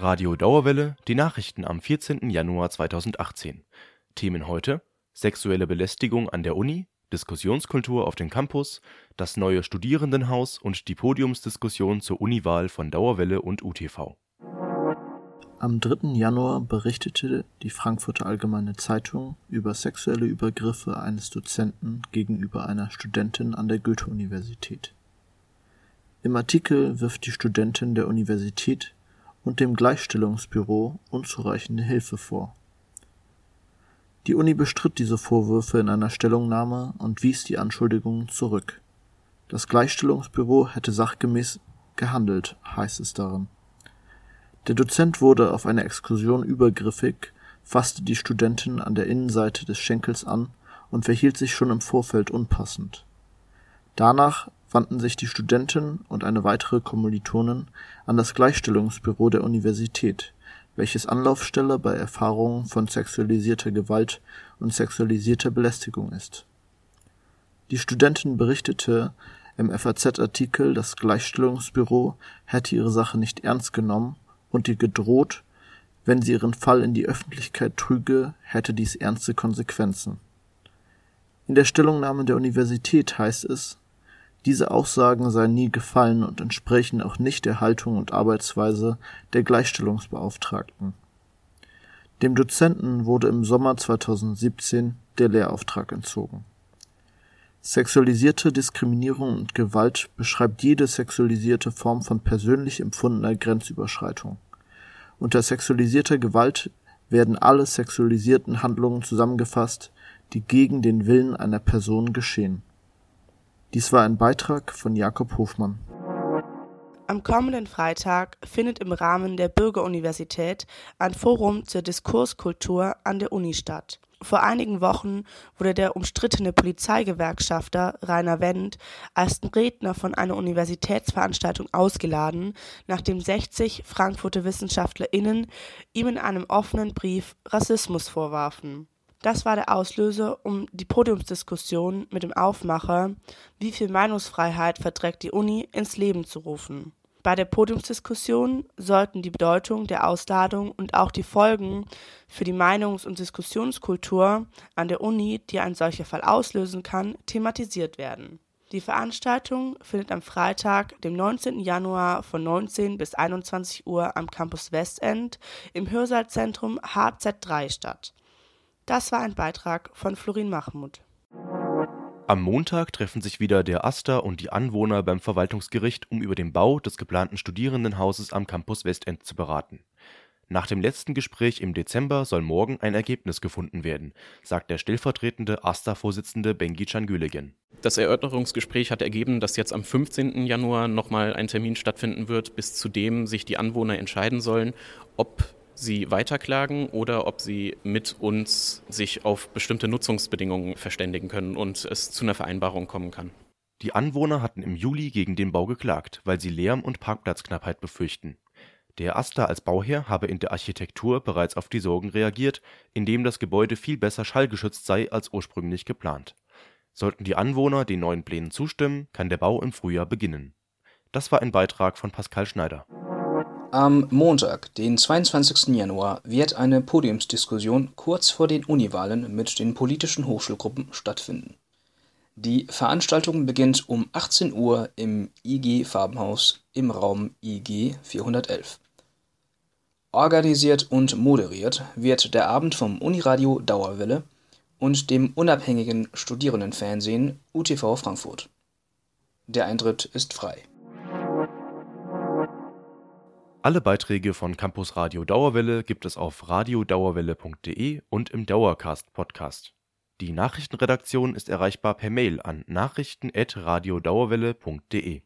Radio Dauerwelle, die Nachrichten am 14. Januar 2018. Themen heute: Sexuelle Belästigung an der Uni, Diskussionskultur auf dem Campus, das neue Studierendenhaus und die Podiumsdiskussion zur Uniwahl von Dauerwelle und UTV. Am 3. Januar berichtete die Frankfurter Allgemeine Zeitung über sexuelle Übergriffe eines Dozenten gegenüber einer Studentin an der Goethe-Universität. Im Artikel wirft die Studentin der Universität und dem Gleichstellungsbüro unzureichende Hilfe vor. Die Uni bestritt diese Vorwürfe in einer Stellungnahme und wies die Anschuldigungen zurück. Das Gleichstellungsbüro hätte sachgemäß gehandelt, heißt es darin. Der Dozent wurde auf einer Exkursion übergriffig, fasste die Studentin an der Innenseite des Schenkels an und verhielt sich schon im Vorfeld unpassend. Danach wandten sich die Studentin und eine weitere Kommilitonin an das Gleichstellungsbüro der Universität, welches Anlaufstelle bei Erfahrungen von sexualisierter Gewalt und sexualisierter Belästigung ist. Die Studentin berichtete im FAZ-Artikel, das Gleichstellungsbüro hätte ihre Sache nicht ernst genommen und ihr gedroht, wenn sie ihren Fall in die Öffentlichkeit trüge, hätte dies ernste Konsequenzen. In der Stellungnahme der Universität heißt es, diese Aussagen seien nie gefallen und entsprechen auch nicht der Haltung und Arbeitsweise der Gleichstellungsbeauftragten. Dem Dozenten wurde im Sommer 2017 der Lehrauftrag entzogen. Sexualisierte Diskriminierung und Gewalt beschreibt jede sexualisierte Form von persönlich empfundener Grenzüberschreitung. Unter sexualisierter Gewalt werden alle sexualisierten Handlungen zusammengefasst, die gegen den Willen einer Person geschehen dies war ein Beitrag von Jakob Hofmann. Am kommenden Freitag findet im Rahmen der Bürgeruniversität ein Forum zur Diskurskultur an der Uni statt. Vor einigen Wochen wurde der umstrittene Polizeigewerkschafter Rainer Wendt als Redner von einer Universitätsveranstaltung ausgeladen, nachdem 60 Frankfurter WissenschaftlerInnen ihm in einem offenen Brief Rassismus vorwarfen. Das war der Auslöser, um die Podiumsdiskussion mit dem Aufmacher Wie viel Meinungsfreiheit verträgt die Uni ins Leben zu rufen. Bei der Podiumsdiskussion sollten die Bedeutung der Ausladung und auch die Folgen für die Meinungs- und Diskussionskultur an der Uni, die ein solcher Fall auslösen kann, thematisiert werden. Die Veranstaltung findet am Freitag, dem 19. Januar von 19 bis 21 Uhr am Campus Westend im Hörsaalzentrum HZ3 statt. Das war ein Beitrag von Florin Mahmud. Am Montag treffen sich wieder der AStA und die Anwohner beim Verwaltungsgericht, um über den Bau des geplanten Studierendenhauses am Campus Westend zu beraten. Nach dem letzten Gespräch im Dezember soll morgen ein Ergebnis gefunden werden, sagt der stellvertretende AStA-Vorsitzende Bengi Gülegen. Das Erörterungsgespräch hat ergeben, dass jetzt am 15. Januar nochmal ein Termin stattfinden wird, bis zu dem sich die Anwohner entscheiden sollen, ob sie weiterklagen oder ob sie mit uns sich auf bestimmte Nutzungsbedingungen verständigen können und es zu einer Vereinbarung kommen kann. Die Anwohner hatten im Juli gegen den Bau geklagt, weil sie Lärm- und Parkplatzknappheit befürchten. Der AStA als Bauherr habe in der Architektur bereits auf die Sorgen reagiert, indem das Gebäude viel besser schallgeschützt sei als ursprünglich geplant. Sollten die Anwohner den neuen Plänen zustimmen, kann der Bau im Frühjahr beginnen. Das war ein Beitrag von Pascal Schneider. Am Montag, den 22. Januar, wird eine Podiumsdiskussion kurz vor den Uniwahlen mit den politischen Hochschulgruppen stattfinden. Die Veranstaltung beginnt um 18 Uhr im IG Farbenhaus im Raum IG 411. Organisiert und moderiert wird der Abend vom Uniradio Dauerwelle und dem unabhängigen Studierendenfernsehen UTV Frankfurt. Der Eintritt ist frei alle Beiträge von Campus Radio Dauerwelle gibt es auf radiodauerwelle.de und im Dauercast Podcast. Die Nachrichtenredaktion ist erreichbar per Mail an nachrichten@radiodauerwelle.de